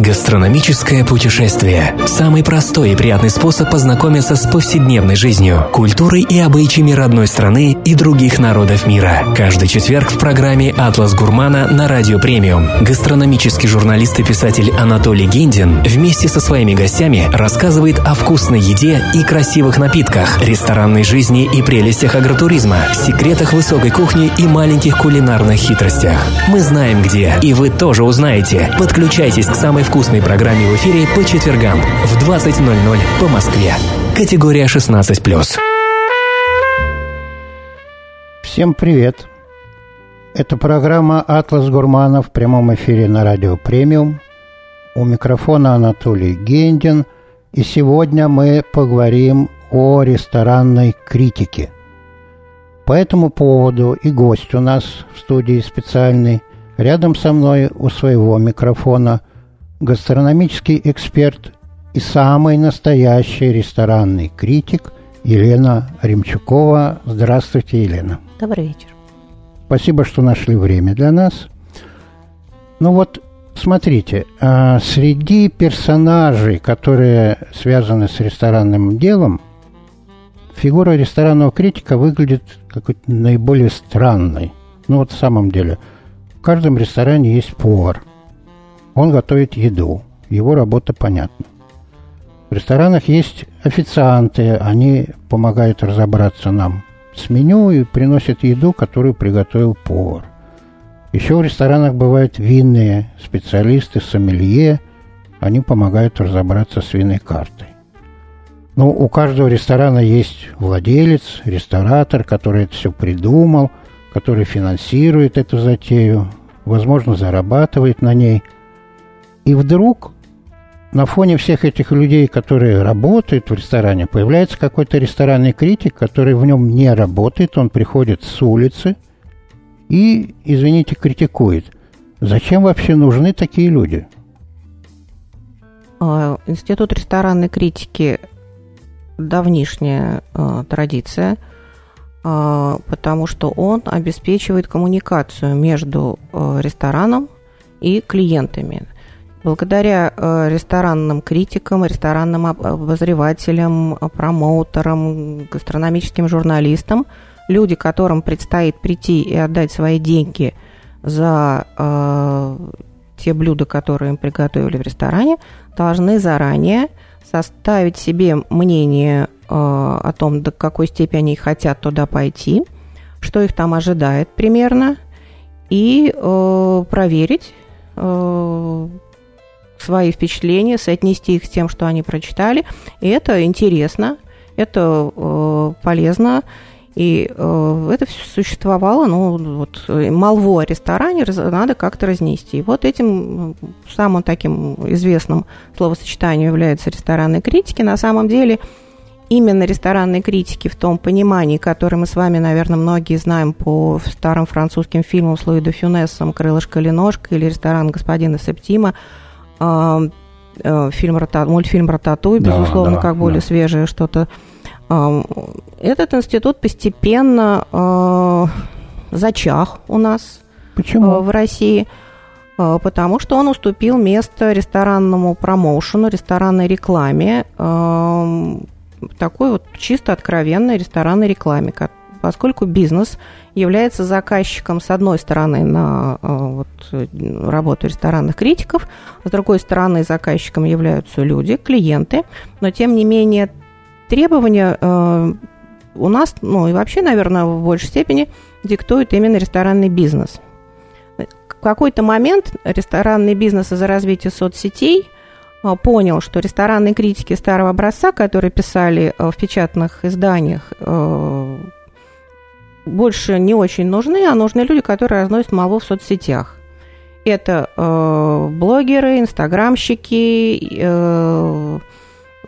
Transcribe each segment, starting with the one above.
Гастрономическое путешествие – самый простой и приятный способ познакомиться с повседневной жизнью, культурой и обычаями родной страны и других народов мира. Каждый четверг в программе «Атлас Гурмана» на Радио Премиум гастрономический журналист и писатель Анатолий Гиндин вместе со своими гостями рассказывает о вкусной еде и красивых напитках, ресторанной жизни и прелестях агротуризма, секретах высокой кухни и маленьких кулинарных хитростях. Мы знаем где, и вы тоже узнаете. Подключайтесь к самой вкусной программе в эфире по четвергам в 20.00 по Москве. Категория 16+. Всем привет! Это программа «Атлас Гурмана» в прямом эфире на радио «Премиум». У микрофона Анатолий Гендин. И сегодня мы поговорим о ресторанной критике. По этому поводу и гость у нас в студии специальный. Рядом со мной у своего микрофона гастрономический эксперт и самый настоящий ресторанный критик Елена Ремчукова. Здравствуйте, Елена. Добрый вечер. Спасибо, что нашли время для нас. Ну вот, смотрите, а, среди персонажей, которые связаны с ресторанным делом, фигура ресторанного критика выглядит какой-то наиболее странной. Ну вот в самом деле, в каждом ресторане есть повар. Он готовит еду. Его работа понятна. В ресторанах есть официанты, они помогают разобраться нам с меню и приносят еду, которую приготовил повар. Еще в ресторанах бывают винные специалисты, сомелье, они помогают разобраться с винной картой. Ну, у каждого ресторана есть владелец, ресторатор, который это все придумал, который финансирует эту затею, возможно, зарабатывает на ней. И вдруг на фоне всех этих людей, которые работают в ресторане, появляется какой-то ресторанный критик, который в нем не работает, он приходит с улицы и, извините, критикует. Зачем вообще нужны такие люди? А, Институт ресторанной критики давнишняя э, традиция, э, потому что он обеспечивает коммуникацию между э, рестораном и клиентами. Благодаря э, ресторанным критикам, ресторанным обозревателям, промоутерам, гастрономическим журналистам, люди, которым предстоит прийти и отдать свои деньги за э, те блюда, которые им приготовили в ресторане, должны заранее составить себе мнение э, о том, до какой степени они хотят туда пойти, что их там ожидает примерно, и э, проверить э, свои впечатления, соотнести их с тем, что они прочитали. И это интересно, это э, полезно. И э, это все существовало, ну, вот, молву о ресторане надо как-то разнести. И вот этим самым таким известным словосочетанием является ресторанные критики. На самом деле, именно ресторанные критики в том понимании, которое мы с вами, наверное, многие знаем по старым французским фильмам с Луи де Фюнесом «Крылышко или ножка» или «Ресторан господина Септима», э, э, фильм, мультфильм «Рататуй», безусловно, да, как более да. свежее что-то этот институт постепенно э, зачах у нас Почему? В России, потому что он уступил место ресторанному промоушену, ресторанной рекламе, такой вот чисто откровенной ресторанной рекламе, поскольку бизнес является заказчиком, с одной стороны, на вот, работу ресторанных критиков, с другой стороны, заказчиком являются люди, клиенты, но, тем не менее, требования э, у нас, ну и вообще, наверное, в большей степени диктует именно ресторанный бизнес. В какой-то момент ресторанный бизнес из-за развития соцсетей э, понял, что ресторанные критики старого образца, которые писали э, в печатных изданиях, э, больше не очень нужны, а нужны люди, которые разносят молву в соцсетях. Это э, блогеры, инстаграмщики, э,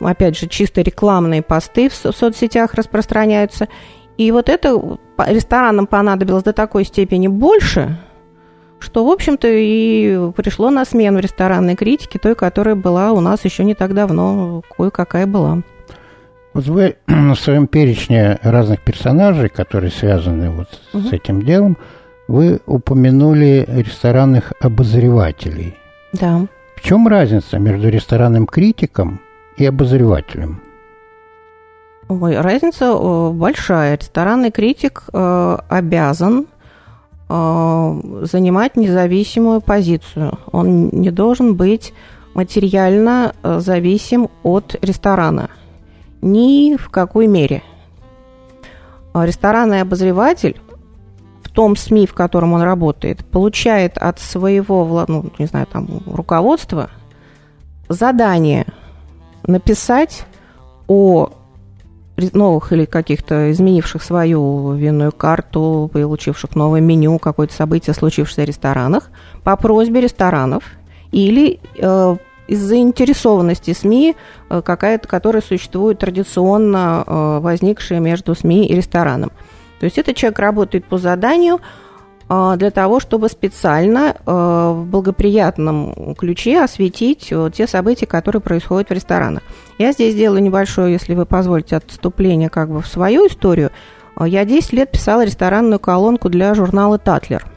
опять же, чисто рекламные посты в соцсетях распространяются. И вот это ресторанам понадобилось до такой степени больше, что, в общем-то, и пришло на смену ресторанной критики, той, которая была у нас еще не так давно, кое-какая была. Вот вы в своем перечне разных персонажей, которые связаны вот угу. с этим делом, вы упомянули ресторанных обозревателей. Да. В чем разница между ресторанным критиком и обозревателем? Ой, разница э, большая. Ресторанный критик э, обязан э, занимать независимую позицию. Он не должен быть материально зависим от ресторана. Ни в какой мере. А ресторанный обозреватель в том СМИ, в котором он работает, получает от своего, ну, не знаю, там, руководства задание написать о новых или каких-то изменивших свою винную карту, получивших новое меню, какое-то событие, случившееся в ресторанах, по просьбе ресторанов или э, из заинтересованности СМИ, э, какая-то, которая существует традиционно э, возникшая между СМИ и рестораном. То есть этот человек работает по заданию э, для того, чтобы специально в благоприятном ключе осветить те события, которые происходят в ресторанах. Я здесь делаю небольшое, если вы позволите, отступление как бы в свою историю. Я 10 лет писала ресторанную колонку для журнала «Татлер».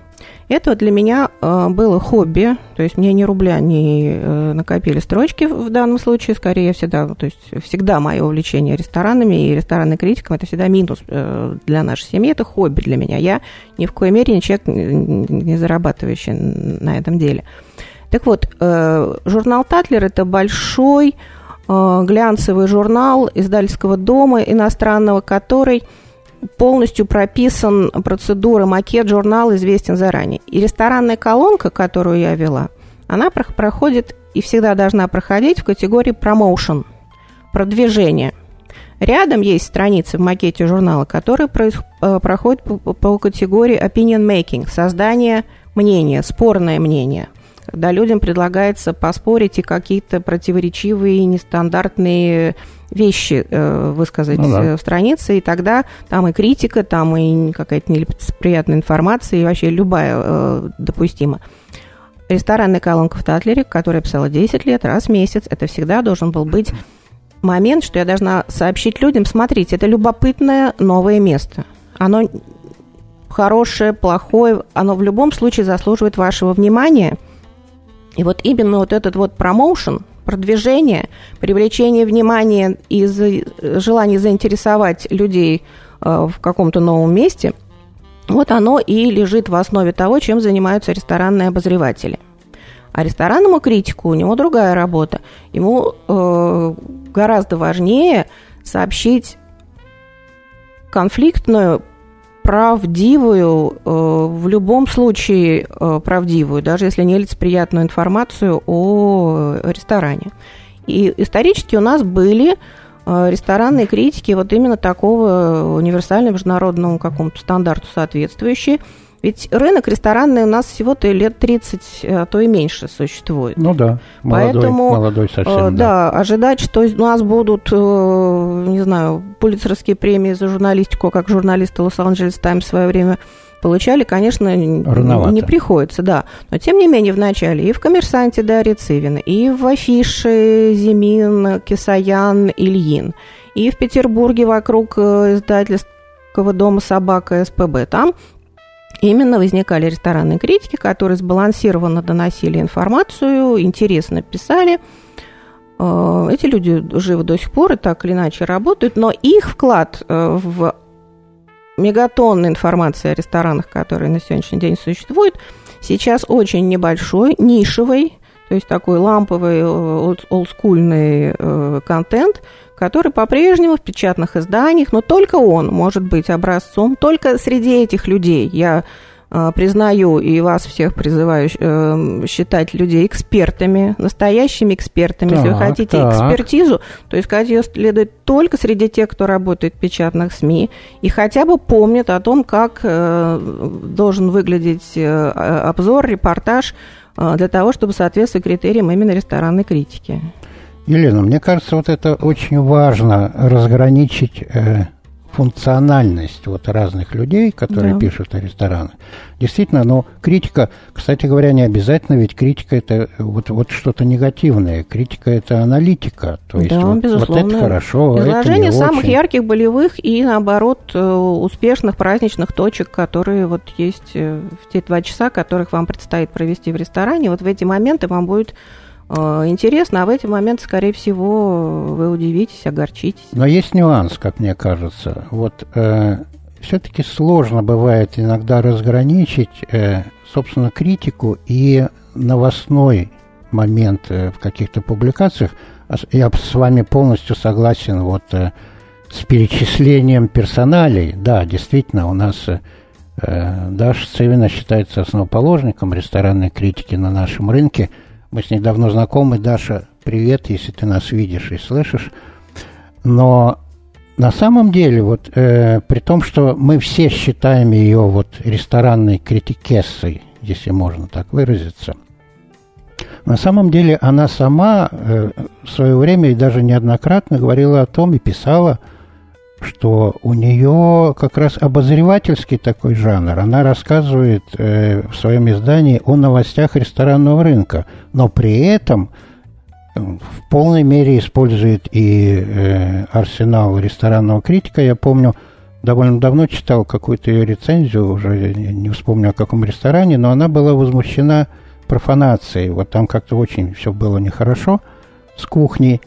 Это для меня э, было хобби, то есть мне ни рубля не э, накопили строчки в данном случае, скорее всегда, то есть всегда мое увлечение ресторанами и ресторанной критиком, это всегда минус э, для нашей семьи, это хобби для меня. Я ни в коей мере не человек, не зарабатывающий на этом деле. Так вот, журнал «Татлер» – это большой глянцевый журнал издательского дома иностранного, который – полностью прописан процедура, макет журнала известен заранее. И ресторанная колонка, которую я вела, она проходит и всегда должна проходить в категории промоушен, продвижение. Рядом есть страницы в макете журнала, которые э, проходят по категории opinion making, создание мнения, спорное мнение когда людям предлагается поспорить и какие-то противоречивые, нестандартные вещи э, высказать ну, да. Э, в странице, и тогда там и критика, там и какая-то нелицеприятная информация, и вообще любая э, допустима. Ресторанная колонка в Татлере, я писала 10 лет, раз в месяц, это всегда должен был быть момент, что я должна сообщить людям, смотрите, это любопытное новое место. Оно хорошее, плохое, оно в любом случае заслуживает вашего внимания. И вот именно вот этот вот промоушен, продвижение, привлечение внимания и желание заинтересовать людей э, в каком-то новом месте, вот оно и лежит в основе того, чем занимаются ресторанные обозреватели. А ресторанному критику у него другая работа. Ему э, гораздо важнее сообщить конфликтную правдивую, э, в любом случае э, правдивую, даже если не лицеприятную информацию о ресторане. И исторически у нас были э, ресторанные критики вот именно такого универсального международному какому-то стандарту соответствующие – ведь рынок ресторанный у нас всего-то лет 30, а то и меньше существует. Ну да, молодой, Поэтому, молодой совсем. Э, да, да, ожидать, что у нас будут, э, не знаю, пулицерские премии за журналистику, как журналисты Лос-Анджелес Таймс в свое время получали, конечно, Рановато. не приходится, да. Но, тем не менее, в начале и в «Коммерсанте» Дарья Цивина, и в афише Зимин, Кисаян, Ильин, и в Петербурге вокруг э, издательского дома «Собака» СПБ. Там именно возникали ресторанные критики, которые сбалансированно доносили информацию, интересно писали. Э, эти люди живы до сих пор и так или иначе работают, но их вклад э, в мегатонны информации о ресторанах, которые на сегодняшний день существуют, сейчас очень небольшой, нишевый, то есть такой ламповый, э, олдскульный контент – который по-прежнему в печатных изданиях, но только он может быть образцом, только среди этих людей я э, признаю и вас всех призываю э, считать людей экспертами, настоящими экспертами. Так, Если вы хотите так. экспертизу, то искать ее следует только среди тех, кто работает в печатных СМИ и хотя бы помнит о том, как э, должен выглядеть э, обзор, репортаж для того, чтобы соответствовать критериям именно ресторанной критики. Елена, мне кажется, вот это очень важно разграничить э, функциональность вот разных людей, которые да. пишут о ресторанах. Действительно, но критика, кстати говоря, не обязательно, ведь критика это вот, вот что-то негативное. Критика это аналитика. То есть да, вот, безусловно. вот это хорошо, Изложение это не самых очень. ярких болевых и, наоборот, э, успешных праздничных точек, которые вот есть э, в те два часа, которых вам предстоит провести в ресторане. Вот в эти моменты вам будет интересно, а в эти моменты, скорее всего, вы удивитесь, огорчитесь. Но есть нюанс, как мне кажется. Вот э, все-таки сложно бывает иногда разграничить, э, собственно, критику и новостной момент э, в каких-то публикациях. Я с вами полностью согласен вот э, с перечислением персоналей. Да, действительно, у нас э, Даша Цевина считается основоположником ресторанной критики на нашем рынке. Мы с ней давно знакомы. Даша, привет, если ты нас видишь и слышишь. Но на самом деле, вот э, при том, что мы все считаем ее вот ресторанной критикессой, если можно так выразиться, на самом деле она сама э, в свое время и даже неоднократно говорила о том и писала, что у нее как раз обозревательский такой жанр. Она рассказывает э, в своем издании о новостях ресторанного рынка, но при этом в полной мере использует и э, арсенал ресторанного критика. Я помню, довольно давно читал какую-то ее рецензию, уже не вспомню о каком ресторане, но она была возмущена профанацией. Вот там как-то очень все было нехорошо с кухней.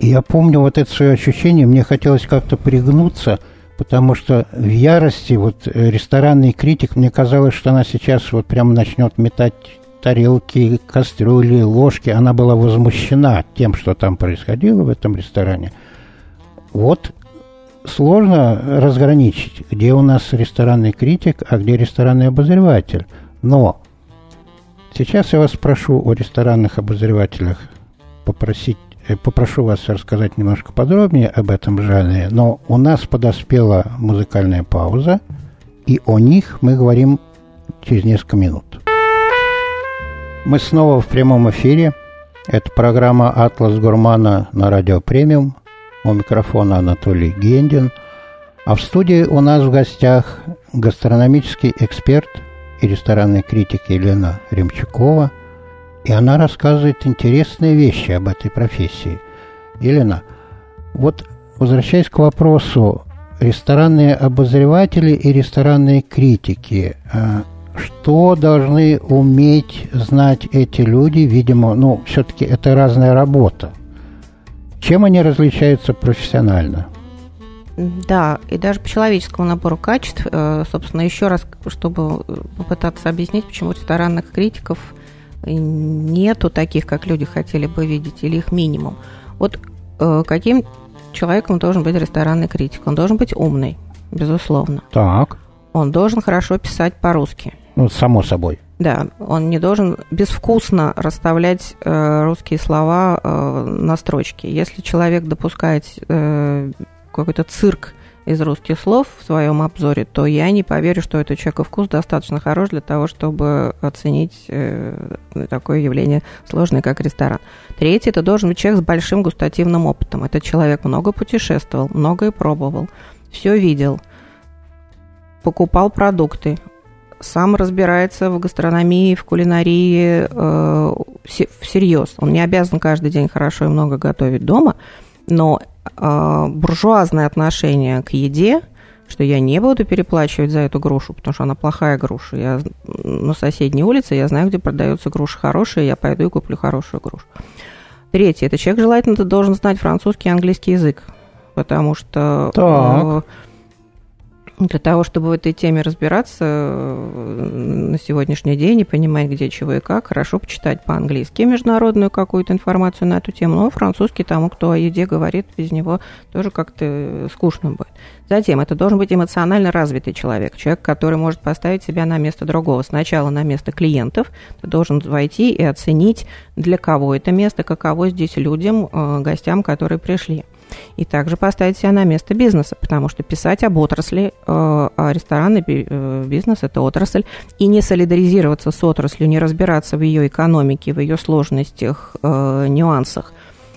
И я помню вот это свое ощущение, мне хотелось как-то пригнуться, потому что в ярости вот ресторанный критик, мне казалось, что она сейчас вот прямо начнет метать тарелки, кастрюли, ложки. Она была возмущена тем, что там происходило в этом ресторане. Вот сложно разграничить, где у нас ресторанный критик, а где ресторанный обозреватель. Но сейчас я вас прошу о ресторанных обозревателях попросить э, попрошу вас рассказать немножко подробнее об этом жанре, но у нас подоспела музыкальная пауза, и о них мы говорим через несколько минут. Мы снова в прямом эфире. Это программа «Атлас Гурмана» на радио «Премиум». У микрофона Анатолий Гендин. А в студии у нас в гостях гастрономический эксперт и ресторанный критик Елена Ремчукова. И она рассказывает интересные вещи об этой профессии. Елена, вот возвращаясь к вопросу, ресторанные обозреватели и ресторанные критики а – что должны уметь знать эти люди? Видимо, ну, все-таки это разная работа. Чем они различаются профессионально? Да, и даже по человеческому набору качеств, э, собственно, еще раз, чтобы попытаться объяснить, почему ресторанных критиков нету таких, как люди хотели бы видеть, или их минимум. Вот э, каким человеком должен быть ресторанный критик? Он должен быть умный, безусловно. Так. Он должен хорошо писать по-русски. Ну, само собой. Да, он не должен безвкусно расставлять э, русские слова э, на строчке. Если человек допускает э, какой-то цирк из русских слов в своем обзоре, то я не поверю, что этот человек вкус достаточно хорош для того, чтобы оценить э, такое явление сложное, как ресторан. Третий, это должен быть человек с большим густативным опытом. Этот человек много путешествовал, многое пробовал, все видел, покупал продукты, сам разбирается в гастрономии, в кулинарии э, всерьез. Он не обязан каждый день хорошо и много готовить дома, но э, буржуазное отношение к еде, что я не буду переплачивать за эту грушу, потому что она плохая груша. Я на соседней улице, я знаю, где продается груша хорошая, я пойду и куплю хорошую грушу. Третье, это человек желательно должен знать французский и английский язык, потому что... Так. Э, для того, чтобы в этой теме разбираться э, на сегодняшний день и понимать, где, чего и как, хорошо почитать по-английски международную какую-то информацию на эту тему, но французский тому, кто о еде говорит, без него тоже как-то скучно будет. Затем, это должен быть эмоционально развитый человек, человек, который может поставить себя на место другого. Сначала на место клиентов, ты должен войти и оценить, для кого это место, каково здесь людям, э, гостям, которые пришли и также поставить себя на место бизнеса, потому что писать об отрасли, э, а ресторанный э, бизнес – это отрасль, и не солидаризироваться с отраслью, не разбираться в ее экономике, в ее сложностях, э, нюансах,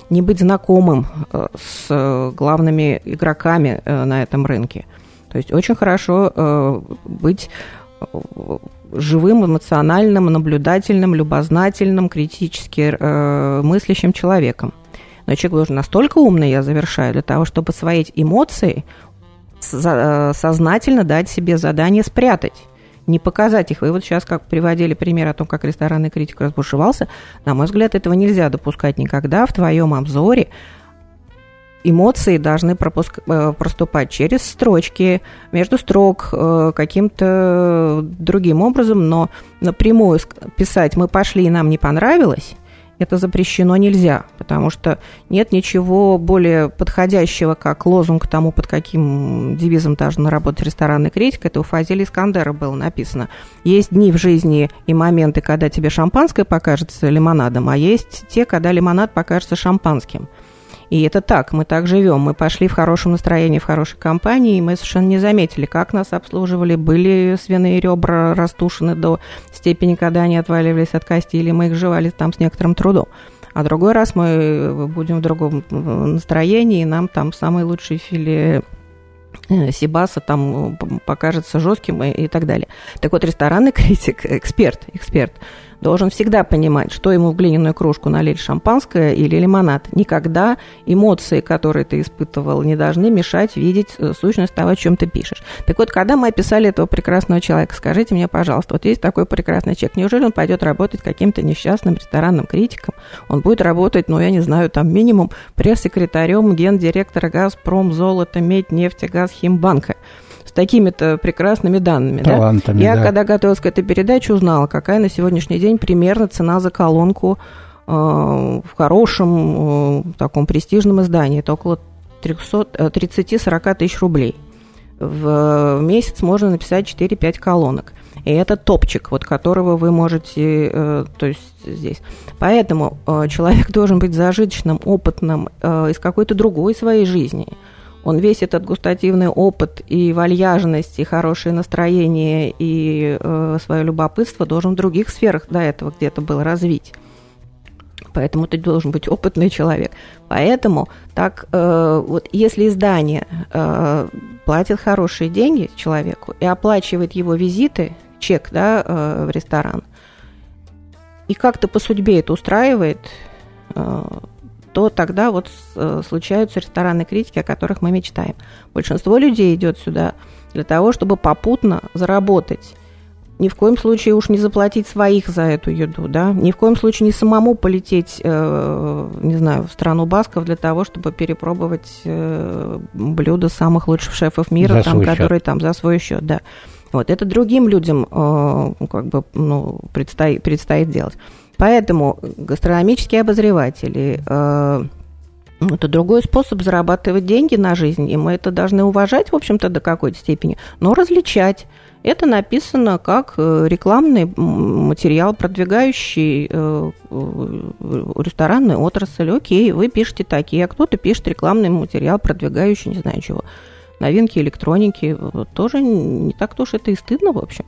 не быть знакомым с главными игроками на этом рынке. То есть очень хорошо быть живым, эмоциональным, наблюдательным, любознательным, критически мыслящим человеком. Но человек должен настолько умный, я завершаю, для того, чтобы свои эмоции э, сознательно дать себе задание спрятать не показать их. Вы вот сейчас как приводили пример о том, как ресторанный критик разбушевался. На мой взгляд, этого нельзя допускать никогда в твоем обзоре эмоции должны пропуск... Э, проступать через строчки, между строк, э, каким-то другим образом, но напрямую писать «мы пошли и нам не понравилось» это запрещено нельзя, потому что нет ничего более подходящего, как лозунг тому, под каким девизом должен работать ресторанный критик. Это у Фазили Искандера было написано. Есть дни в жизни и моменты, когда тебе шампанское покажется лимонадом, а есть те, когда лимонад покажется шампанским. И это так, мы так живем. Мы пошли в хорошем настроении, в хорошей компании, и мы совершенно не заметили, как нас обслуживали. Были свиные ребра растушены до степени, когда они отваливались от кости, или мы их жевали там с некоторым трудом. А другой раз мы будем в другом настроении, и нам там самый лучший филе э, Сибаса там покажется жестким и, и так далее. Так вот, ресторанный критик, эксперт, эксперт – должен всегда понимать, что ему в глиняную кружку налить шампанское или лимонад. Никогда эмоции, которые ты испытывал, не должны мешать видеть э, сущность того, о чем ты пишешь. Так вот, когда мы описали этого прекрасного человека, скажите мне, пожалуйста, вот есть такой прекрасный человек, неужели он пойдет работать каким-то несчастным ресторанным критиком? Он будет работать, ну, я не знаю, там минимум пресс-секретарем гендиректора «Газпром», «Золото», «Медь», «Нефть», «Газ», «Химбанка» с такими-то прекрасными данными. Талантами, да? Я, да. когда готовилась к этой передаче, узнала, какая на сегодняшний день примерно цена за колонку э, в хорошем, э, таком престижном издании. Это около 30-40 э, тысяч рублей. В месяц можно написать 4-5 колонок. И это топчик, вот которого вы можете, э, то есть здесь. Поэтому э, человек должен быть зажиточным, опытным э, из какой-то другой своей жизни – он весь этот густативный опыт и вальяжность, и хорошее настроение, и э, свое любопытство должен в других сферах до этого где-то было развить. Поэтому ты должен быть опытный человек. Поэтому так э, вот если издание э, платит хорошие деньги человеку и оплачивает его визиты, чек да, э, в ресторан, и как-то по судьбе это устраивает, э, то тогда вот э, случаются ресторанные критики, о которых мы мечтаем. Большинство людей идет сюда для того, чтобы попутно заработать. Ни в коем случае уж не заплатить своих за эту еду, да, ни в коем случае не самому полететь, э, не знаю, в страну басков для того, чтобы перепробовать э, блюда самых лучших шефов мира, за там, которые счет. там за свой счет, да. Вот это другим людям э, как бы ну, предстоит, предстоит делать. Поэтому гастрономические обозреватели э, это другой способ зарабатывать деньги на жизнь, и мы это должны уважать, в общем-то, до какой-то степени, но различать. Это написано как э, рекламный материал, продвигающий э, ресторанную отрасль. Окей, вы пишете такие, а кто-то пишет рекламный материал, продвигающий, не знаю чего, новинки электроники. Тоже не так-то уж это и стыдно, в общем.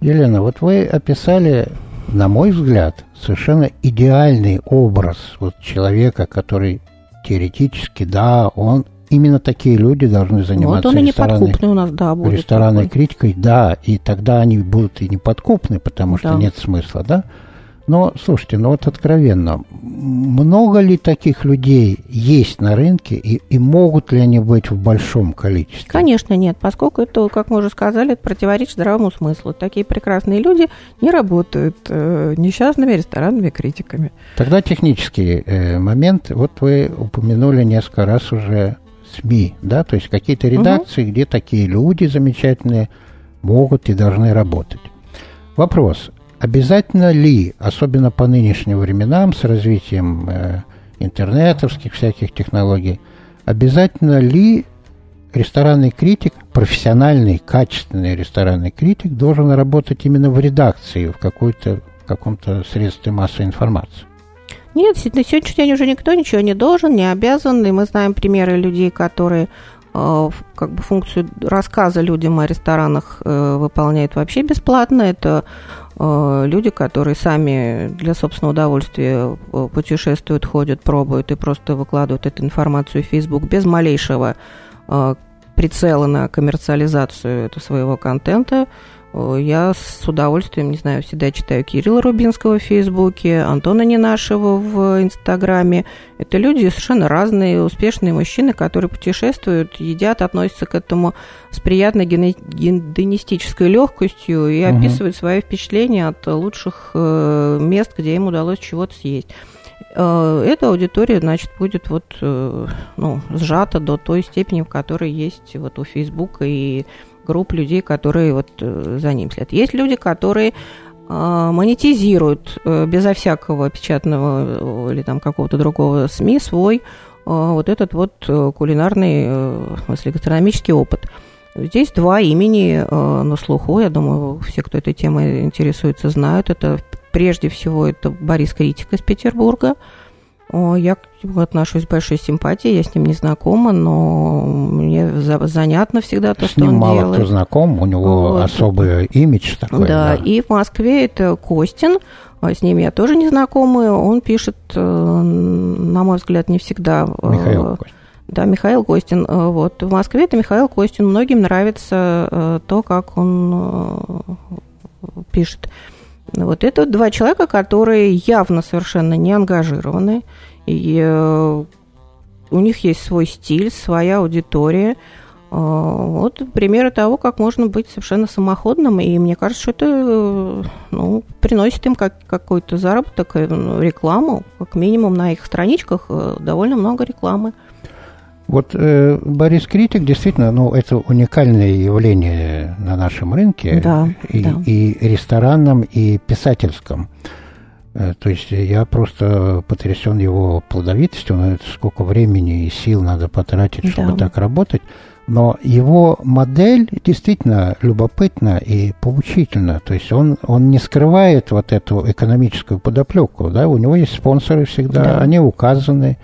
Елена, вот вы описали на мой взгляд, совершенно идеальный образ вот человека, который теоретически, да, он именно такие люди должны заниматься вот он и неподкупный у нас, да, будет ресторанной такой. критикой, да, и тогда они будут и неподкупны, потому что да. нет смысла, да. Но, слушайте, ну вот откровенно, много ли таких людей есть на рынке и, и могут ли они быть в большом количестве? Конечно, нет, поскольку это, как мы уже сказали, противоречит здравому смыслу. Такие прекрасные люди не работают э, несчастными ресторанными критиками. Тогда технический э, момент. Вот вы упомянули несколько раз уже СМИ, да, то есть какие-то редакции, угу. где такие люди замечательные могут и должны работать. Вопрос, Обязательно ли, особенно по нынешним временам с развитием э, интернетовских всяких технологий, обязательно ли ресторанный критик, профессиональный, качественный ресторанный критик должен работать именно в редакции, в какой-то каком-то средстве массовой информации? Нет, на сегодняшний день уже никто ничего не должен, не обязан. И мы знаем примеры людей, которые э, как бы функцию рассказа людям о ресторанах э, выполняют вообще бесплатно. Это люди, которые сами для собственного удовольствия э, путешествуют, ходят, пробуют и просто выкладывают эту информацию в Facebook без малейшего э, прицела на коммерциализацию этого своего контента. Э, я с удовольствием, не знаю, всегда читаю Кирилла Рубинского в Фейсбуке, Антона Ненашева в Инстаграме. Это люди совершенно разные, успешные мужчины, которые путешествуют, едят, относятся к этому с приятной гедонистической легкостью и угу. описывают свои впечатления от лучших э, мест, где им удалось чего-то съесть э, эта аудитория, значит, будет вот, ну, сжата до той степени, в которой есть вот у Фейсбука и групп людей, которые вот э, за ним следят. Есть люди, которые а, монетизируют э, безо всякого печатного э, или там какого-то другого СМИ свой вот этот вот кулинарный, в смысле, гастрономический опыт. Здесь два имени на слуху, я думаю, все, кто этой темой интересуется, знают. Это прежде всего это Борис Критик из Петербурга – я к нему отношусь с большой симпатией, я с ним не знакома, но мне занятно всегда то, с что ним он мало делает. кто знаком, у него вот. особый имидж такой. Да, да, и в Москве это Костин, а с ним я тоже не знакома, он пишет, э, на мой взгляд, не всегда... Э, Михаил Костин. Да, Михаил Костин. Э, вот. В Москве это Михаил Костин. Многим нравится то, как он пишет. Вот это два человека, которые явно совершенно не ангажированы. И э, у них есть свой стиль, своя аудитория. Э, вот примеры того, как можно быть совершенно самоходным. И мне кажется, что это э, ну, приносит им как, какой-то заработок, рекламу. Как минимум на их страничках довольно много рекламы. Вот э, Борис Критик действительно, ну, это уникальное явление на нашем рынке, да, и, да. и ресторанном, и писательском. Э, то есть я просто потрясен его плодовитостью, но это сколько времени и сил надо потратить, чтобы да. так работать. Но его модель действительно любопытна и поучительна. То есть он, он не скрывает вот эту экономическую подоплеку. Да? У него есть спонсоры всегда, да. они указаны.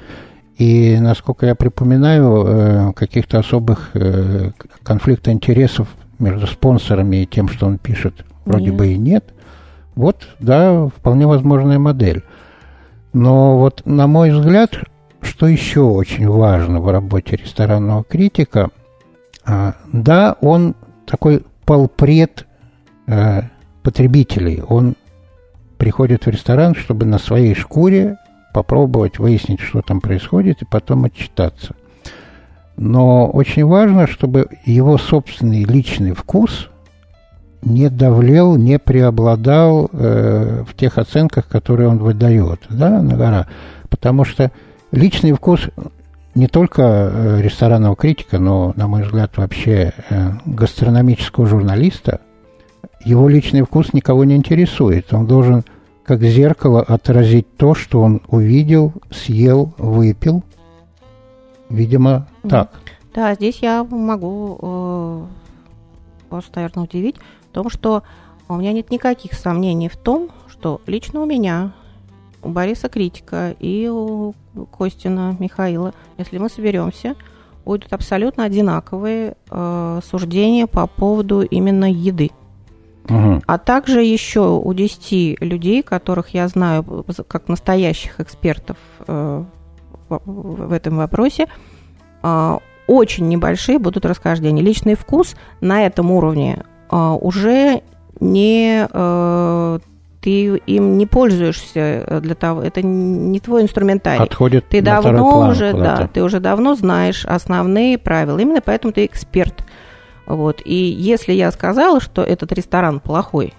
И, насколько я припоминаю, э, каких-то особых э, конфликтов интересов между спонсорами и тем, что он пишет, вроде нет. бы и нет. Вот, да, вполне возможная модель. Но вот, на мой взгляд, что еще очень важно в работе ресторанного критика, а, да, он такой полпред э, потребителей. Он приходит в ресторан, чтобы на своей шкуре попробовать выяснить, что там происходит, и потом отчитаться. Но очень важно, чтобы его собственный личный вкус не давлел, не преобладал э, в тех оценках, которые он выдает да, на гора. Потому что личный вкус не только э, ресторанного критика, но, на мой взгляд, вообще э, гастрономического журналиста, его личный вкус никого не интересует. Он должен как зеркало отразить то, что он увидел, съел, выпил. Видимо, так. Да, здесь я могу э, вас, наверное, удивить в том, что у меня нет никаких сомнений в том, что лично у меня, у Бориса Критика и у Костина Михаила, если мы соберемся, будут абсолютно одинаковые э, суждения по поводу именно еды. Угу. А также еще у 10 людей, которых я знаю как настоящих экспертов э, в этом вопросе, э, очень небольшие будут расхождения. Личный вкус на этом уровне э, уже не ты им не пользуешься для того, это не твой инструментарий. Отходит ты давно уже, да, ты уже давно знаешь основные правила. Именно поэтому ты эксперт вот. И если я сказала, что этот ресторан плохой,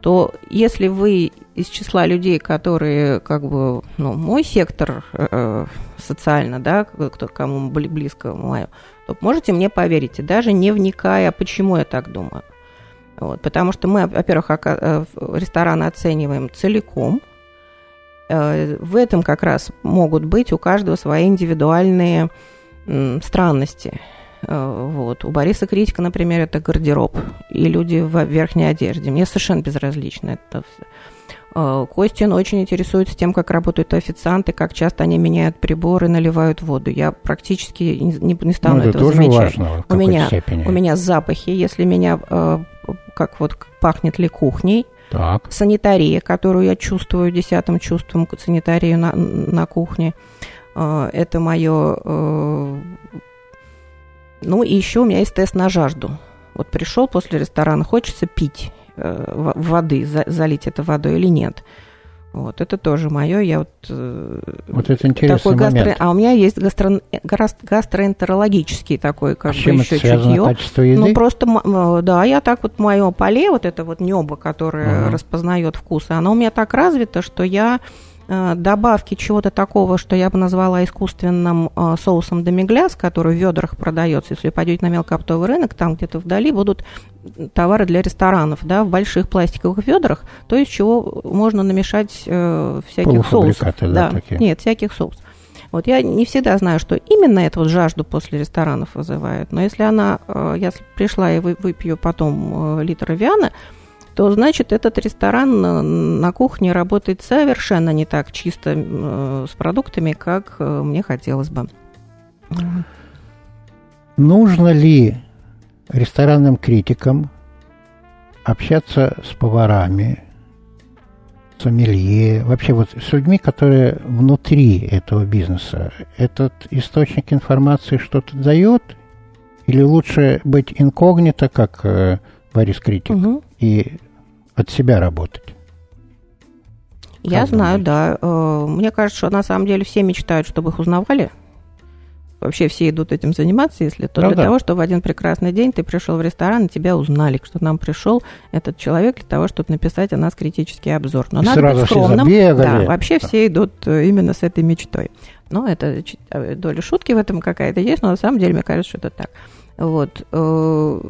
то если вы из числа людей, которые как бы, ну, мой сектор э, социально, да, кто, кому близко мое, то можете мне поверить, даже не вникая, почему я так думаю. Вот, потому что мы, во-первых, э, рестораны оцениваем целиком. Э, в этом как раз могут быть у каждого свои индивидуальные странности. Э, вот. У Бориса Критика, например, это гардероб и люди в верхней одежде. Мне совершенно безразлично это все. Э, Костин очень интересуется тем, как работают официанты, как часто они меняют приборы, наливают воду. Я практически не, не стану ну, это этого тоже замечать. Важно, у, меня, у меня запахи, если меня э, как вот пахнет ли кухней, так. санитария, которую я чувствую десятым чувством, санитарию на, на кухне. Это мое ну и еще у меня есть тест на жажду. Вот пришел после ресторана, хочется пить э, воды, залить это водой или нет. Вот, это тоже мое. Я вот, э, вот это интересный такой момент. Гастро... А у меня есть гастро... гастроэнтерологический такой, как а бы еще чутье. Качество еды? Ну, просто, да, я так вот, мое поле, вот это вот небо, которое угу. распознает вкусы, оно у меня так развито, что я добавки чего-то такого, что я бы назвала искусственным э, соусом демигляс, который в ведрах продается. Если пойдете на мелкооптовый рынок, там где-то вдали будут товары для ресторанов, да, в больших пластиковых ведрах, то из чего можно намешать э, всяких соусов. Да, да, такие. Нет, всяких соусов. Вот я не всегда знаю, что именно это вот жажду после ресторанов вызывает, но если она, э, я пришла и выпью потом литр авиана, то значит этот ресторан на кухне работает совершенно не так чисто э, с продуктами, как э, мне хотелось бы. Нужно ли ресторанным критикам общаться с поварами, сомелье, вообще вот с людьми, которые внутри этого бизнеса. Этот источник информации что-то дает? Или лучше быть инкогнито, как э, Борис Критик, угу. И от себя работать. Я как знаю, думаете? да. Э, мне кажется, что на самом деле все мечтают, чтобы их узнавали. Вообще все идут этим заниматься, если то Правда? для того, чтобы в один прекрасный день ты пришел в ресторан и тебя узнали, что нам пришел этот человек для того, чтобы написать о нас критический обзор. Но и надо сразу быть скромным. Все да, вообще да. все идут э, именно с этой мечтой. Но это э, доля шутки в этом какая-то есть, но на самом деле мне кажется, что это так. Вот. Э,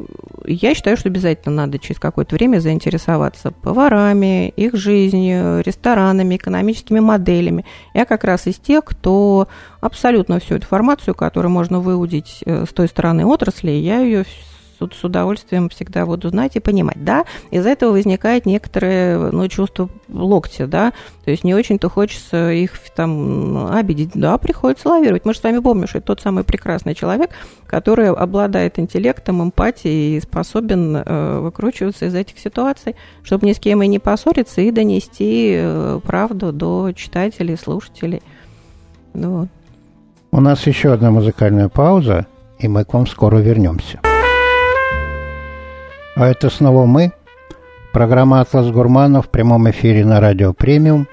я считаю, что обязательно надо через какое-то время заинтересоваться поварами, их жизнью, ресторанами, экономическими моделями. Я как раз из тех, кто абсолютно всю информацию, которую можно выудить э, с той стороны отрасли, я ее с удовольствием всегда буду знать и понимать. Да, из этого возникает некоторое ну, чувство локтя, да, то есть не очень-то хочется их там обидеть. Да, приходится лавировать. Мы же с вами помним, что это тот самый прекрасный человек, который обладает интеллектом, эмпатией и способен э, выкручиваться из этих ситуаций, чтобы ни с кем и не поссориться и донести э, правду до читателей, слушателей. Ну вот. У нас еще одна музыкальная пауза, и мы к вам скоро вернемся. А это снова мы. Программа «Атлас Гурмана» в прямом эфире на радио «Премиум».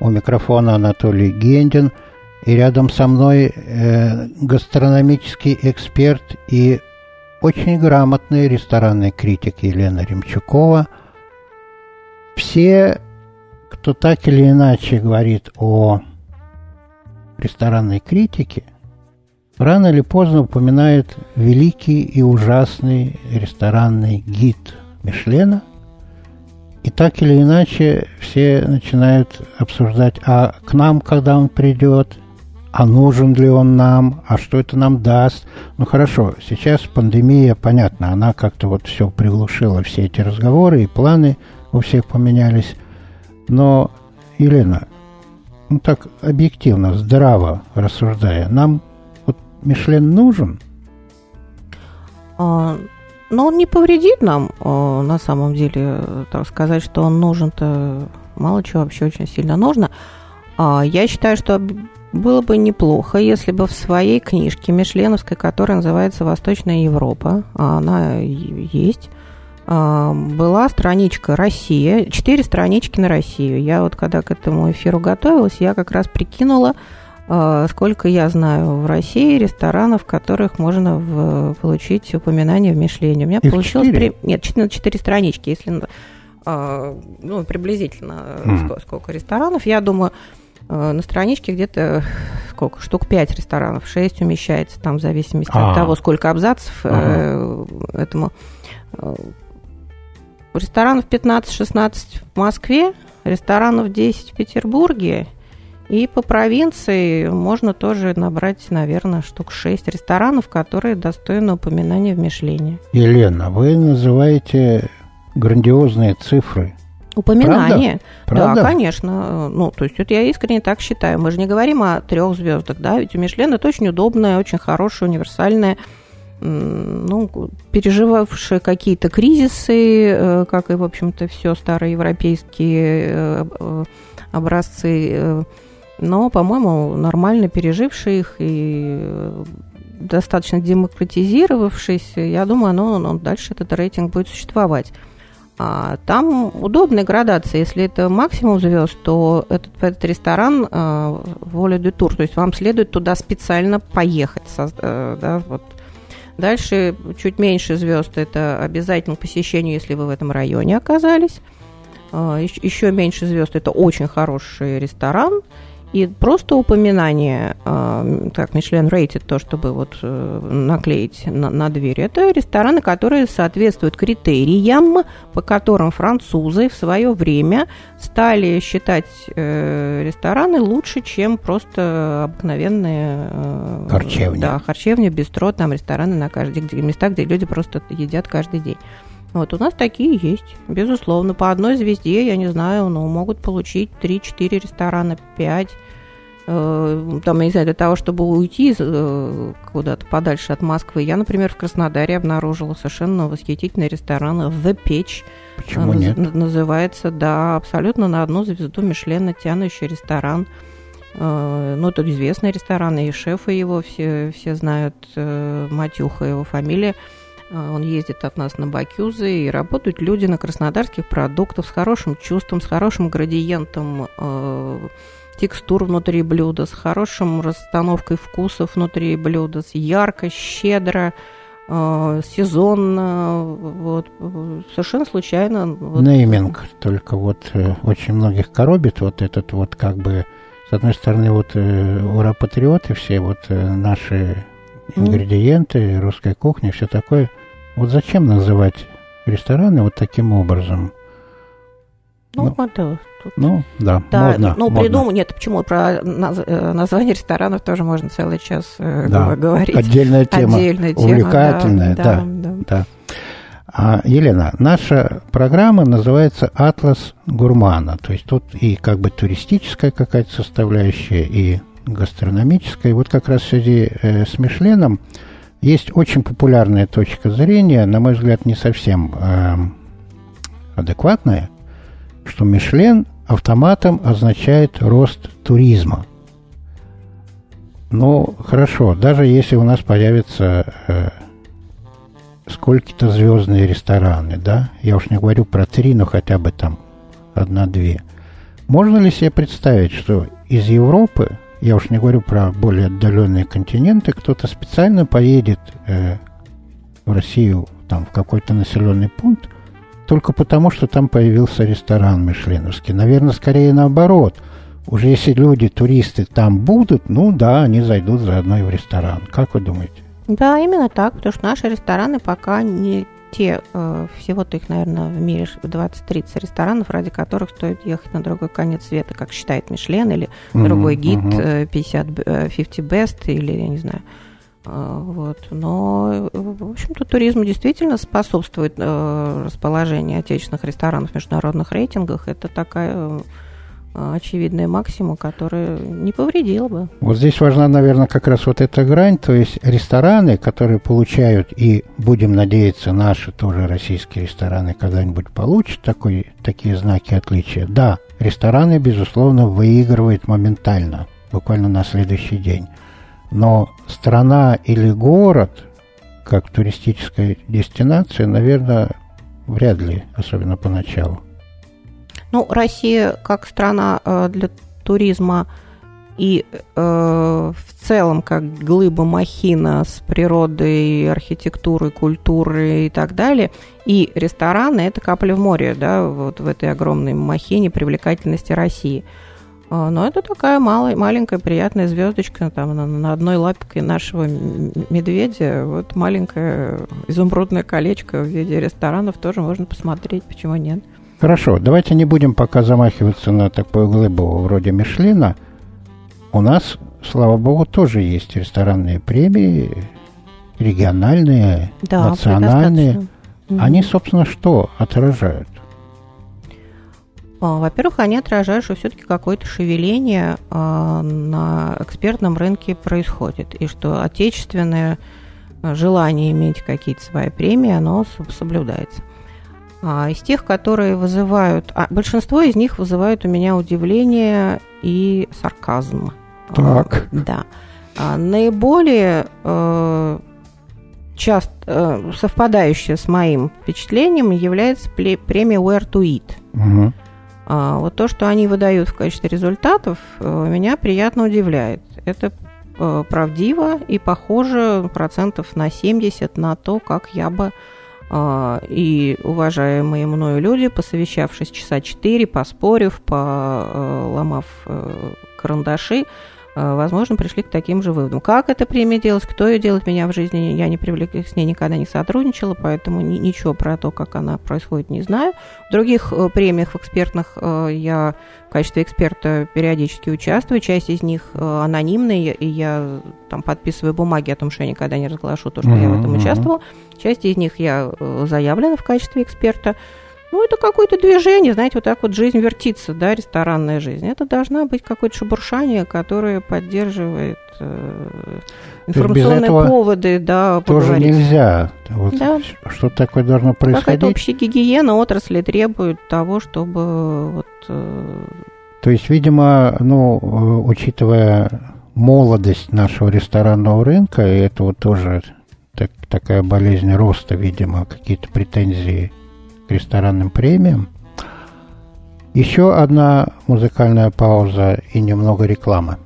У микрофона Анатолий Гендин. И рядом со мной э, гастрономический эксперт и очень грамотный ресторанный критик Елена Ремчукова. Все, кто так или иначе говорит о ресторанной критике – рано или поздно упоминает великий и ужасный ресторанный гид Мишлена. И так или иначе все начинают обсуждать, а к нам, когда он придет, а нужен ли он нам, а что это нам даст. Ну хорошо, сейчас пандемия, понятно, она как-то вот все приглушила, все эти разговоры и планы у всех поменялись. Но, Елена, ну так объективно, здраво рассуждая, нам Мишлен нужен? А, но он не повредит нам, а, на самом деле, так сказать, что он нужен-то мало чего вообще очень сильно нужно. А, я считаю, что было бы неплохо, если бы в своей книжке Мишленовской, которая называется «Восточная Европа», а она есть, была страничка «Россия», четыре странички на Россию. Я вот когда к этому эфиру готовилась, я как раз прикинула, а, сколько я знаю в России ресторанов, в которых можно в, получить упоминание в Мишлене. У меня Их получилось... 4? При... Нет, 4, 4 странички, если а, ну, приблизительно mm. сколько ресторанов. Я думаю, а, на страничке где-то сколько, штук 5 ресторанов, 6 умещается там в зависимости А-а-а. от того, сколько абзацев ага. э, этому. Ресторанов 15-16 в Москве, ресторанов 10 в Петербурге и по провинции можно тоже набрать, наверное, штук 6 ресторанов, которые достойны упоминания в Мишлене. Елена, вы называете грандиозные цифры. Упоминание. Правда? Да, Правда? конечно. Ну, то есть это я искренне так считаю. Мы же не говорим о трех звездах, да, ведь у Мишлена это очень удобная, очень хорошая, универсальная ну, переживавшая какие-то кризисы, э, как и, в общем-то, все староевропейские э, э, образцы но, по-моему, нормально переживший их и достаточно демократизировавшийся, я думаю, оно, оно дальше этот рейтинг будет существовать. А, там удобная градация. Если это максимум звезд, то этот, этот ресторан а, воля де тур. То есть вам следует туда специально поехать. Со, а, да, вот. Дальше чуть меньше звезд это обязательно к посещению, если вы в этом районе оказались. А, еще меньше звезд это очень хороший ресторан. И просто упоминание, э, как Мишлен рейтит, то, чтобы вот э, наклеить на, на дверь, это рестораны, которые соответствуют критериям, по которым французы в свое время стали считать э, рестораны лучше, чем просто обыкновенные э, харчевни. Да, харчевни, бистро, там рестораны на каждый где, места, где люди просто едят каждый день. Вот у нас такие есть, безусловно. По одной звезде, я не знаю, ну, могут получить 3-4 ресторана, 5. Э, там, я не знаю, для того, чтобы уйти э, куда-то подальше от Москвы, я, например, в Краснодаре обнаружила совершенно восхитительный ресторан The Pech. Почему нет? Называется, да, абсолютно на одну звезду Мишлена тянущий ресторан. Э, ну, это известный ресторан, и шефы его все, все знают, Матюха его фамилия. Он ездит от нас на Бакюзы, и работают люди на краснодарских продуктах с хорошим чувством, с хорошим градиентом текстур внутри блюда, с хорошим расстановкой вкусов внутри блюда, с ярко, щедро, э, сезонно, вот, совершенно случайно. Вот. Нейминг только вот э, очень многих коробит вот этот вот как бы, с одной стороны, вот э, ура-патриоты все, вот э, наши ингредиенты, русская кухня, все такое. Вот зачем называть рестораны вот таким образом? Ну, ну это тут. Ну, да, да модно. Ну, модно. придумал, нет, почему про наз, э, название ресторанов тоже можно целый час э, да, говорить. Отдельная тема, Отдельная тема увлекательная, да. да, да, да. А, Елена, наша программа называется «Атлас гурмана». То есть тут и как бы туристическая какая-то составляющая, и гастрономическая. И вот как раз в связи э, с Мишленом есть очень популярная точка зрения, на мой взгляд, не совсем э, адекватная, что Мишлен автоматом означает рост туризма. Ну, хорошо, даже если у нас появятся э, сколько-то звездные рестораны, да, я уж не говорю про три, но хотя бы там одна-две. Можно ли себе представить, что из Европы, я уж не говорю про более отдаленные континенты, кто-то специально поедет э, в Россию, там, в какой-то населенный пункт, только потому, что там появился ресторан Мишленовский. Наверное, скорее наоборот. Уже если люди, туристы там будут, ну да, они зайдут заодно и в ресторан. Как вы думаете? Да, именно так, потому что наши рестораны пока не те, э, всего-то их, наверное, в мире 20-30 ресторанов, ради которых стоит ехать на другой конец света, как считает Мишлен или uh-huh, другой гид uh-huh. 50, 50 Best или, я не знаю, а, вот. Но, в общем-то, туризм действительно способствует э, расположению отечественных ресторанов в международных рейтингах. Это такая э, очевидная максима, которая не повредила бы. Вот здесь важна, наверное, как раз вот эта грань, то есть рестораны, которые получают, и будем надеяться, наши тоже российские рестораны когда-нибудь получат такой, такие знаки отличия. Да, рестораны, безусловно, выигрывают моментально, буквально на следующий день. Но страна или город, как туристическая дестинация, наверное, вряд ли, особенно поначалу. Ну, Россия как страна э, для туризма и э, в целом как глыба махина с природой, архитектурой, культурой и так далее. И рестораны – это капля в море, да, вот в этой огромной махине привлекательности России – а, но это такая малая, маленькая приятная звездочка там на, на одной лапке нашего медведя. Вот маленькое изумрудное колечко в виде ресторанов тоже можно посмотреть, почему нет. Хорошо, давайте не будем пока замахиваться на такую глыбу вроде Мишлина. У нас, слава богу, тоже есть ресторанные премии, региональные, да, национальные. Они, собственно, что отражают? А, во-первых, они отражают, что все-таки какое-то шевеление а, на экспертном рынке происходит, и что отечественное а, желание иметь какие-то свои премии, оно соблюдается. Из тех, которые вызывают... А большинство из них вызывают у меня удивление и сарказм. Так. Да. А наиболее э, часто э, совпадающее с моим впечатлением является премия Where to Eat. Угу. А, вот то, что они выдают в качестве результатов, э, меня приятно удивляет. Это правдиво и похоже процентов на 70 на то, как я бы и уважаемые мною люди, посовещавшись часа 4, поспорив, поломав карандаши, Э, возможно, пришли к таким же выводам. Как эта премия делалась, кто ее делает меня в жизни, я не привлек, с ней никогда не сотрудничала, поэтому ни, ничего про то, как она происходит, не знаю. В других э, премиях в экспертных э, я в качестве эксперта периодически участвую, часть из них анонимные, и я там подписываю бумаги о том, что я никогда не разглашу то, что mm-hmm. я в этом участвовала. Часть из них я заявлена в качестве эксперта. Ну, это какое-то движение, знаете, вот так вот жизнь вертится, да, ресторанная жизнь. Это должна быть какое-то шебуршание, которое поддерживает э, информационные поводы, да, Тоже поговорить. нельзя. Вот да. Что такое должно происходить? Какая-то общая гигиена отрасли требует того, чтобы вот... Э... То есть, видимо, ну, э, учитывая молодость нашего ресторанного рынка, и это вот тоже так, такая болезнь роста, видимо, какие-то претензии ресторанным премиям. Еще одна музыкальная пауза и немного рекламы.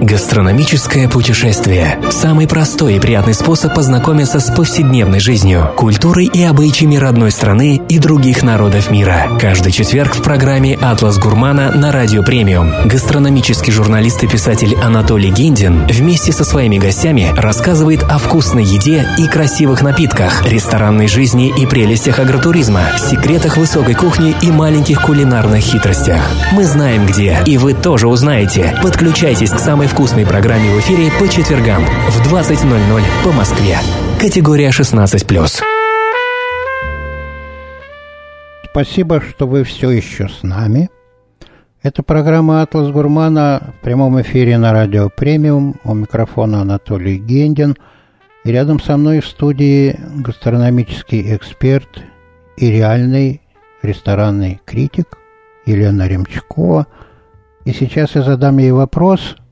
Гастрономическое путешествие – самый простой и приятный способ познакомиться с повседневной жизнью, культурой и обычаями родной страны и других народов мира. Каждый четверг в программе «Атлас Гурмана» на Радио Премиум гастрономический журналист и писатель Анатолий Гиндин вместе со своими гостями рассказывает о вкусной еде и красивых напитках, ресторанной жизни и прелестях агротуризма, секретах высокой кухни и маленьких кулинарных хитростях. Мы знаем где, и вы тоже узнаете. Подключайтесь к самой вкусной программе в эфире по четвергам в 20.00 по Москве. Категория 16+. Спасибо, что вы все еще с нами. Это программа «Атлас Гурмана» в прямом эфире на радио «Премиум». У микрофона Анатолий Гендин. И рядом со мной в студии гастрономический эксперт и реальный ресторанный критик Елена Ремчакова. И сейчас я задам ей вопрос –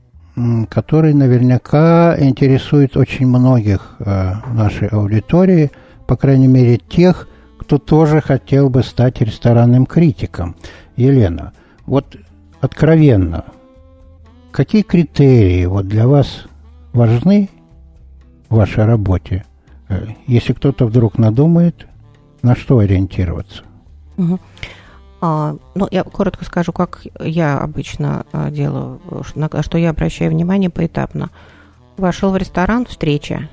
который наверняка интересует очень многих э, нашей аудитории, по крайней мере тех, кто тоже хотел бы стать ресторанным критиком. Елена, вот откровенно, какие критерии вот для вас важны в вашей работе? Э, если кто-то вдруг надумает, на что ориентироваться? Угу. А, ну, я коротко скажу, как я обычно а, делаю, на что я обращаю внимание поэтапно. Вошел в ресторан, встреча.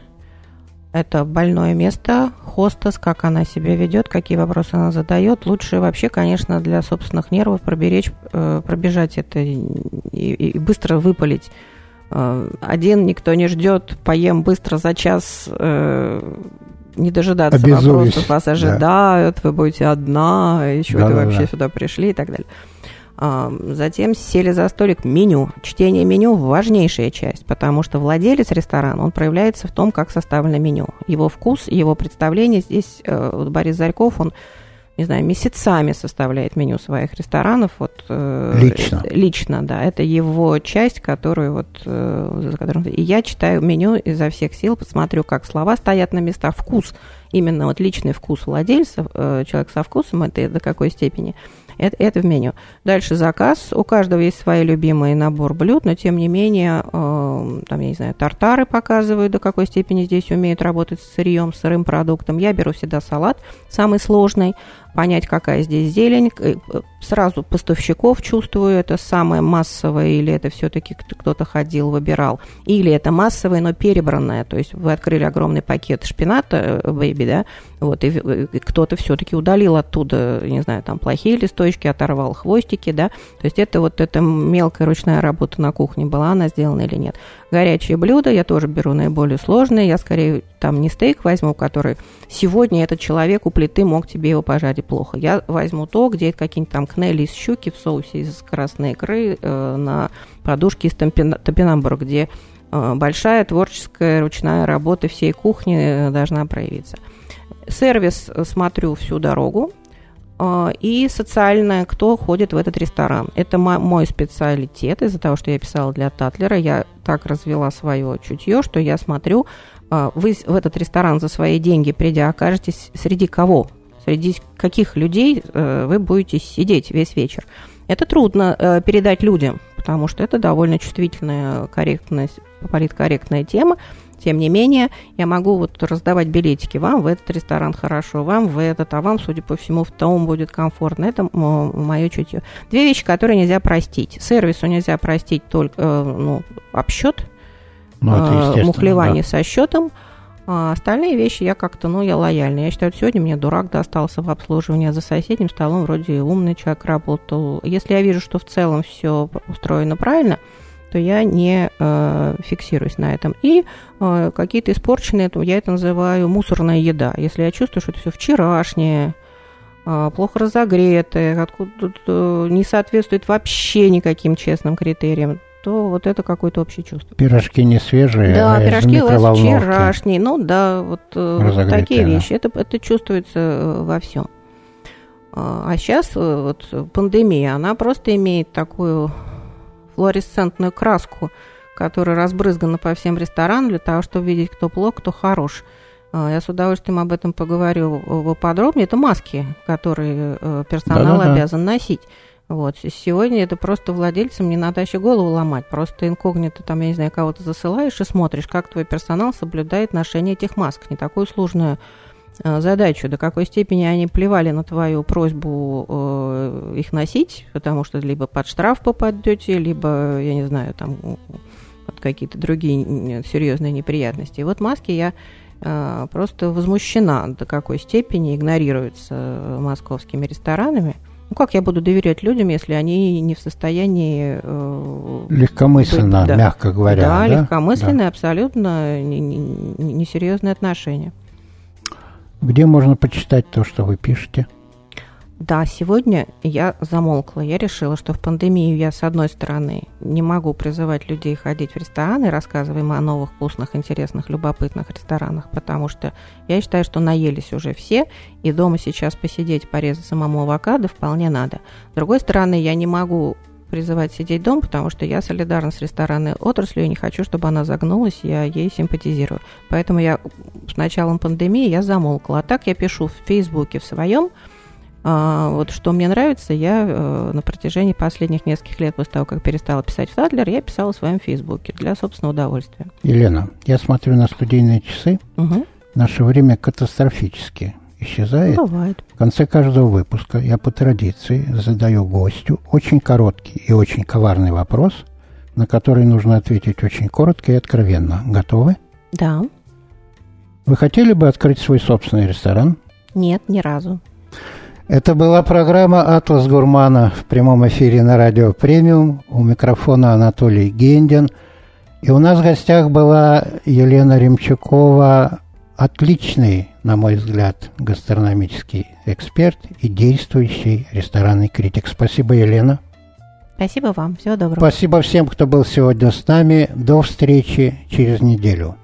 Это больное место, хостес, как она себя ведет, какие вопросы она задает. Лучше вообще, конечно, для собственных нервов проберечь, э, пробежать это и, и быстро выпалить. Э, один никто не ждет, поем быстро за час, э, не дожидаться Обязуюсь. вопросов, вас ожидают, да. вы будете одна, еще да, вы да, вообще да. сюда пришли и так далее. А, затем сели за столик меню. Чтение меню – важнейшая часть, потому что владелец ресторана, он проявляется в том, как составлено меню. Его вкус, его представление. Здесь э, вот Борис Зарьков, он не знаю, месяцами составляет меню своих ресторанов. Вот, э, лично. Лично, да. Это его часть, которую вот... Э, за которым... И я читаю меню изо всех сил, посмотрю, как слова стоят на местах, вкус, именно вот личный вкус владельца, э, человек со вкусом, это до какой степени – это, это в меню. Дальше заказ. У каждого есть свой любимый набор блюд, но тем не менее, э, там, я не знаю, тартары показывают, до какой степени здесь умеют работать с сырьем, сырым продуктом. Я беру всегда салат, самый сложный, понять, какая здесь зелень. Э, сразу поставщиков чувствую, это самое массовое, или это все-таки кто-то ходил, выбирал. Или это массовое, но перебранное. То есть вы открыли огромный пакет шпината, бэйби, да, вот, и, и кто-то все-таки удалил оттуда, не знаю, там плохие листочки, оторвал хвостики, да. То есть это вот эта мелкая ручная работа на кухне, была она сделана или нет. Горячие блюда я тоже беру наиболее сложные. Я скорее там не стейк возьму, который сегодня этот человек у плиты мог тебе его пожарить плохо. Я возьму то, где какие-нибудь там кнели из щуки в соусе из красной икры э, на подушке из топинамбура, где э, большая творческая ручная работа всей кухни э, должна проявиться. Сервис э, смотрю всю дорогу. и социальное, кто ходит в этот ресторан. Это мой специалитет. Из-за того, что я писала для Татлера, я так развела свое чутье, что я смотрю, вы в этот ресторан за свои деньги, придя, окажетесь среди кого? Среди каких людей э, вы будете сидеть весь вечер? Это трудно э, передать людям, потому что это довольно чувствительная, корректная, политкорректная тема. Тем не менее, я могу вот раздавать билетики. Вам в этот ресторан хорошо, вам в этот, а вам, судя по всему, в том будет комфортно. Это мое чутье. Две вещи, которые нельзя простить. Сервису нельзя простить только э, ну, обсчет, ну, э, мухлевание да. со счетом. А остальные вещи я как-то, ну, я лояльна. Я считаю, сегодня мне дурак достался в обслуживании, а за соседним столом вроде умный человек работал. Если я вижу, что в целом все устроено правильно, то я не э, фиксируюсь на этом. И э, какие-то испорченные, я это называю мусорная еда. Если я чувствую, что это все вчерашнее, э, плохо разогретое, откуда э, не соответствует вообще никаким честным критериям, то вот это какое-то общее чувство. Пирожки не свежие, да, а пирожки у вас вчерашние, ну да, вот э, такие вещи. Это, это чувствуется э, во всем. А сейчас э, вот пандемия, она просто имеет такую флуоресцентную краску, которая разбрызгана по всем ресторанам для того, чтобы видеть, кто плох, кто хорош. А, я с удовольствием об этом поговорю подробнее. Это маски, которые персонал Да-да-да. обязан носить. Вот. Сегодня это просто владельцам не надо еще голову ломать. Просто инкогнито, там, я не знаю, кого-то засылаешь и смотришь, как твой персонал соблюдает ношение этих масок. Не такую сложную э, задачу, до какой степени они плевали на твою просьбу э, их носить, потому что либо под штраф попадете, либо, я не знаю, там под какие-то другие серьезные неприятности. И вот маски я э, просто возмущена, до какой степени игнорируются э, московскими ресторанами – ну как я буду доверять людям, если они не в состоянии... Э, легкомысленно, быть, да. мягко говоря. Да, да? легкомысленные, да. абсолютно несерьезные не, не отношения. Где можно почитать то, что вы пишете? Да, сегодня я замолкла. Я решила, что в пандемию я, с одной стороны, не могу призывать людей ходить в рестораны, рассказывая им о новых, вкусных, интересных, любопытных ресторанах, потому что я считаю, что наелись уже все, и дома сейчас посидеть, порезать самому авокадо вполне надо. С другой стороны, я не могу призывать сидеть дома, потому что я солидарна с ресторанной отраслью и не хочу, чтобы она загнулась, я ей симпатизирую. Поэтому я с началом пандемии я замолкла. А так я пишу в Фейсбуке в своем, вот что мне нравится, я э, на протяжении последних нескольких лет после того, как перестала писать в Тадлер, я писала в своем Фейсбуке для собственного удовольствия. Елена, я смотрю на студийные часы. Угу. Наше время катастрофически исчезает. Бывает. В конце каждого выпуска я по традиции задаю гостю очень короткий и очень коварный вопрос, на который нужно ответить очень коротко и откровенно. Готовы? Да. Вы хотели бы открыть свой собственный ресторан? Нет, ни разу. Это была программа «Атлас Гурмана» в прямом эфире на радио «Премиум». У микрофона Анатолий Гендин. И у нас в гостях была Елена Ремчукова, отличный, на мой взгляд, гастрономический эксперт и действующий ресторанный критик. Спасибо, Елена. Спасибо вам. Всего доброго. Спасибо всем, кто был сегодня с нами. До встречи через неделю.